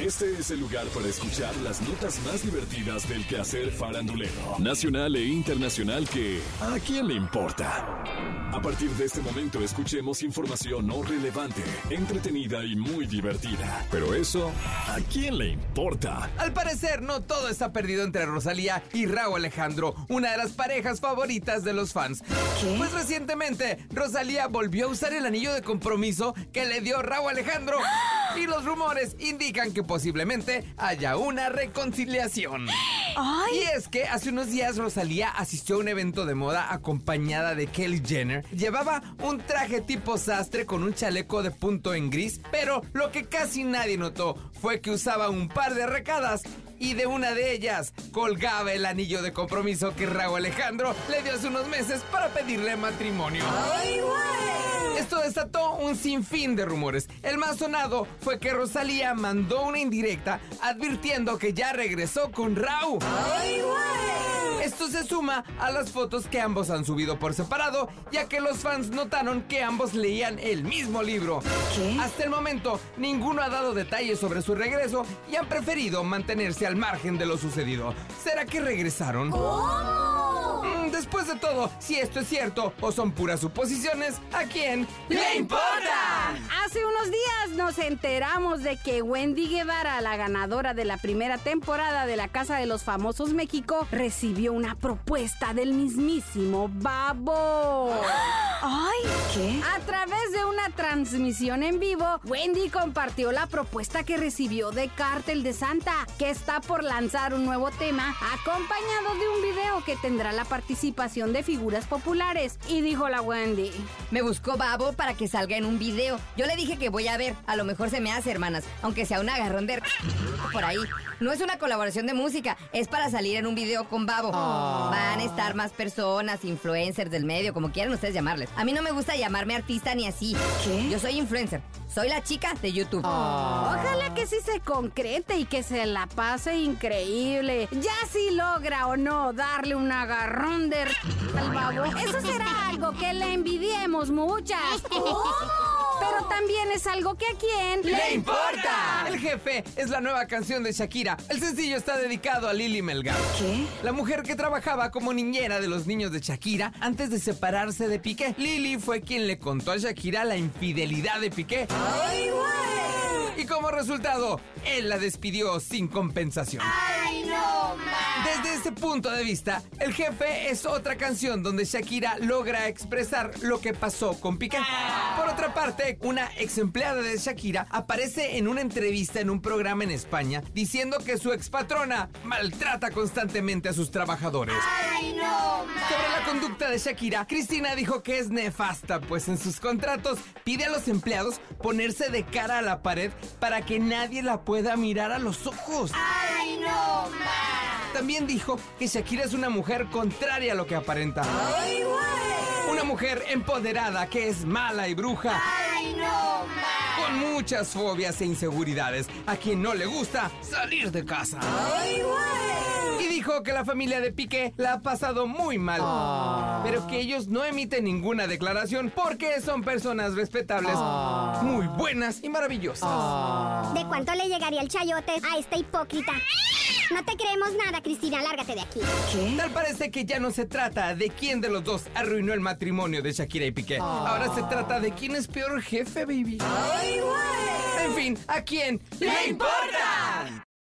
Este es el lugar para escuchar las notas más divertidas del quehacer farandulero, nacional e internacional que ¿a quién le importa? A partir de este momento escuchemos información no relevante, entretenida y muy divertida. Pero eso, ¿a quién le importa? Al parecer, no todo está perdido entre Rosalía y Raúl Alejandro, una de las parejas favoritas de los fans. Pues recientemente, Rosalía volvió a usar el anillo de compromiso que le dio Raúl Alejandro. Y los rumores indican que posiblemente haya una reconciliación. Y es que hace unos días Rosalía asistió a un evento de moda acompañada de Kelly Jenner. Llevaba un traje tipo sastre con un chaleco de punto en gris, pero lo que casi nadie notó fue que usaba un par de arracadas y de una de ellas colgaba el anillo de compromiso que Raúl Alejandro le dio hace unos meses para pedirle matrimonio. Esto desató un sinfín de rumores. El más sonado fue que Rosalía mandó una indirecta advirtiendo que ya regresó con Raúl. Esto se suma a las fotos que ambos han subido por separado, ya que los fans notaron que ambos leían el mismo libro. Hasta el momento, ninguno ha dado detalles sobre su regreso y han preferido mantenerse al margen de lo sucedido. ¿Será que regresaron? Mm, Después de todo, si esto es cierto o son puras suposiciones, ¿a quién le importa? Hace unos días nos enteramos de que Wendy Guevara, la ganadora de la primera temporada de La Casa de los Famosos México, recibió una propuesta del mismísimo Babo. ¡Ay! ¿Qué? A transmisión en vivo, Wendy compartió la propuesta que recibió de Cártel de Santa, que está por lanzar un nuevo tema acompañado de un video que tendrá la participación de figuras populares. Y dijo la Wendy. Me buscó Babo para que salga en un video. Yo le dije que voy a ver. A lo mejor se me hace, hermanas. Aunque sea un agarrón de... Por ahí. No es una colaboración de música. Es para salir en un video con Babo. Van a estar más personas, influencers del medio, como quieran ustedes llamarles. A mí no me gusta llamarme artista ni así. ¿Qué? Yo soy influencer. Soy la chica de YouTube. Ojalá que sí se concrete y que se la pase increíble. Ya si logra o no darle un agarrón de r- al babo, eso será algo que le envidiemos muchas. Pero también es algo que a quién ¡Le importa! El jefe es la nueva canción de Shakira. El sencillo está dedicado a Lily Melgar. ¿Qué? La mujer que trabajaba como niñera de los niños de Shakira antes de separarse de Piqué. Lily fue quien le contó a Shakira la infidelidad de Piqué. Y como resultado, él la despidió sin compensación. Desde ese punto de vista, El Jefe es otra canción donde Shakira logra expresar lo que pasó con Piqué. Por otra parte, una ex empleada de Shakira aparece en una entrevista en un programa en España diciendo que su expatrona maltrata constantemente a sus trabajadores. Sobre la conducta de Shakira, Cristina dijo que es nefasta, pues en sus contratos pide a los empleados ponerse de cara a la pared para que nadie la pueda mirar a los ojos. También dijo que Shakira es una mujer contraria a lo que aparenta. Una mujer empoderada que es mala y bruja. Con muchas fobias e inseguridades, a quien no le gusta salir de casa. Y dijo que la familia de Piqué la ha pasado muy mal. Pero que ellos no emiten ninguna declaración porque son personas respetables, muy buenas y maravillosas. ¿De cuánto le llegaría el chayote a esta hipócrita? No te creemos nada, Cristina, lárgate de aquí. Tal parece que ya no se trata de quién de los dos arruinó el matrimonio de Shakira y Piqué. Ahora se trata de quién es peor jefe, baby. En fin, ¿a quién le importa?